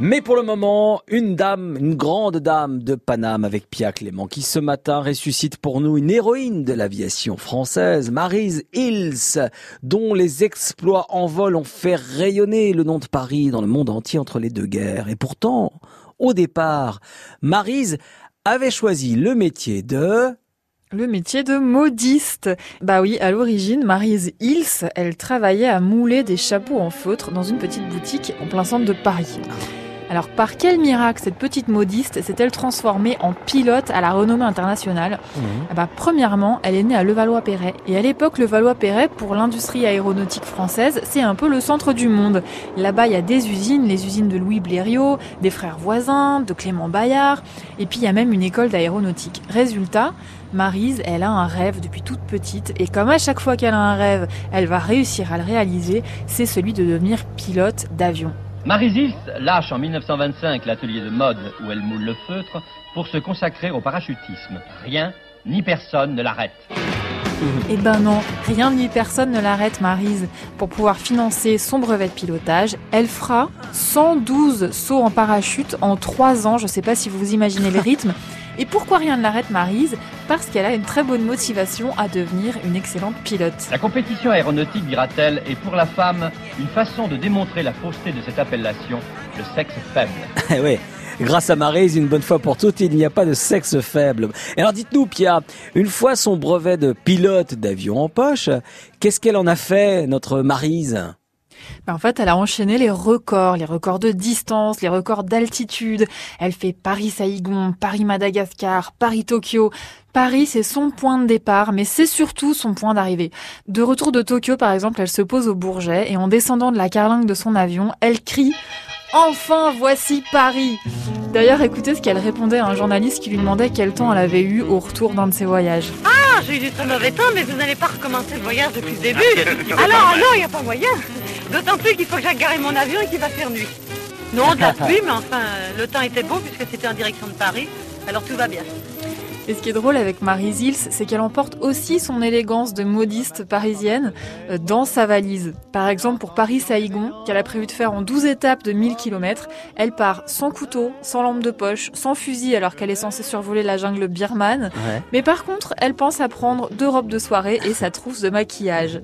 Mais pour le moment, une dame, une grande dame de Paname avec Pia Clément qui ce matin ressuscite pour nous une héroïne de l'aviation française, Marise Hills, dont les exploits en vol ont fait rayonner le nom de Paris dans le monde entier entre les deux guerres. Et pourtant, au départ, Marise avait choisi le métier de... Le métier de modiste. Bah oui, à l'origine, Marise Hills, elle travaillait à mouler des chapeaux en feutre dans une petite boutique en plein centre de Paris. Alors par quel miracle cette petite modiste s'est-elle transformée en pilote à la renommée internationale Mhm. Ah bah, Premièrement, elle est née à Levallois-Perret. Et à l'époque, Levallois-Perret, pour l'industrie aéronautique française, c'est un peu le centre du monde. Là-bas, il y a des usines, les usines de Louis Blériot, des frères voisins, de Clément Bayard, et puis il y a même une école d'aéronautique. Résultat, Marise, elle a un rêve depuis toute petite, et comme à chaque fois qu'elle a un rêve, elle va réussir à le réaliser, c'est celui de devenir pilote d'avion. Marisis lâche en 1925 l'atelier de mode où elle moule le feutre pour se consacrer au parachutisme. Rien ni personne ne l'arrête. Eh ben non, rien ni personne ne l'arrête Marise. Pour pouvoir financer son brevet de pilotage, elle fera 112 sauts en parachute en 3 ans. Je sais pas si vous imaginez le rythme. Et pourquoi rien ne l'arrête Marise Parce qu'elle a une très bonne motivation à devenir une excellente pilote. La compétition aéronautique, dira-t-elle, est pour la femme une façon de démontrer la fausseté de cette appellation, le sexe faible. Eh ouais. Grâce à Maryse, une bonne fois pour toutes, il n'y a pas de sexe faible. Et Alors dites-nous, Pia, une fois son brevet de pilote d'avion en poche, qu'est-ce qu'elle en a fait, notre Maryse? Ben, en fait, elle a enchaîné les records, les records de distance, les records d'altitude. Elle fait Paris-Saïgon, Paris-Madagascar, Paris-Tokyo. Paris, c'est son point de départ, mais c'est surtout son point d'arrivée. De retour de Tokyo, par exemple, elle se pose au Bourget et en descendant de la carlingue de son avion, elle crie Enfin, voici Paris D'ailleurs, écoutez ce qu'elle répondait à un journaliste qui lui demandait quel temps elle avait eu au retour d'un de ses voyages. Ah, j'ai eu du très mauvais temps, mais vous n'allez pas recommencer le voyage depuis le début. Ah non, ah non, il n'y a pas moyen. D'autant plus qu'il faut que j'aille garer mon avion et qu'il va faire nuit. Non, de la pluie, mais enfin, le temps était beau puisque c'était en direction de Paris, alors tout va bien. Et ce qui est drôle avec Marie Zils, c'est qu'elle emporte aussi son élégance de modiste parisienne euh, dans sa valise. Par exemple, pour Paris-Saïgon, qu'elle a prévu de faire en 12 étapes de 1000 km, elle part sans couteau, sans lampe de poche, sans fusil alors qu'elle est censée survoler la jungle birmane. Ouais. Mais par contre, elle pense à prendre deux robes de soirée et sa trousse de maquillage.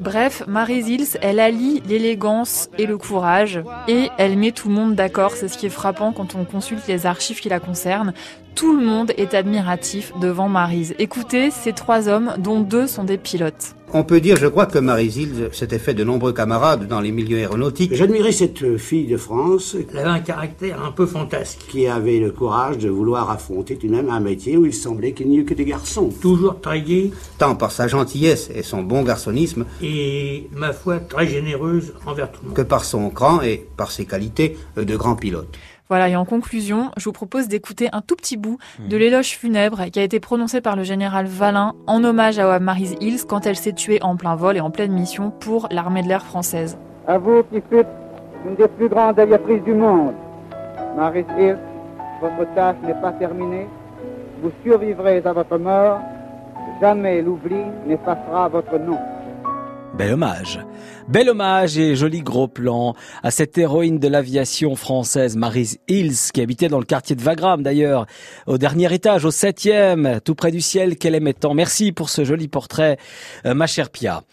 Bref, Marie Zils, elle allie l'élégance et le courage et elle met tout le monde d'accord. C'est ce qui est frappant quand on consulte les archives qui la concernent. Tout le monde est admiratif devant Maryse. Écoutez, ces trois hommes, dont deux sont des pilotes. On peut dire, je crois, que Marie-Zilde s'était fait de nombreux camarades dans les milieux aéronautiques J'admirais cette fille de France Elle avait un caractère un peu fantasque. qui avait le courage de vouloir affronter tout de même un métier où il semblait qu'il n'y eût que des garçons. Toujours très gaie tant par sa gentillesse et son bon garçonnisme et, ma foi, très généreuse envers tout le monde. que par son cran et par ses qualités de grand pilote. Voilà, et en conclusion, je vous propose d'écouter un tout petit bout de l'éloge funèbre qui a été prononcé par le général Valin en hommage à Maryse Hills quand elle s'est tuée en plein vol et en pleine mission pour l'armée de l'air française. À vous qui fûtes une des plus grandes aviatrices du monde, Marie Hill, votre tâche n'est pas terminée. Vous survivrez à votre mort. Jamais l'oubli n'effacera votre nom. Bel hommage. Bel hommage et joli gros plan à cette héroïne de l'aviation française, Maryse Hills, qui habitait dans le quartier de Wagram d'ailleurs, au dernier étage, au septième, tout près du ciel qu'elle aimait tant. Merci pour ce joli portrait, euh, ma chère Pia.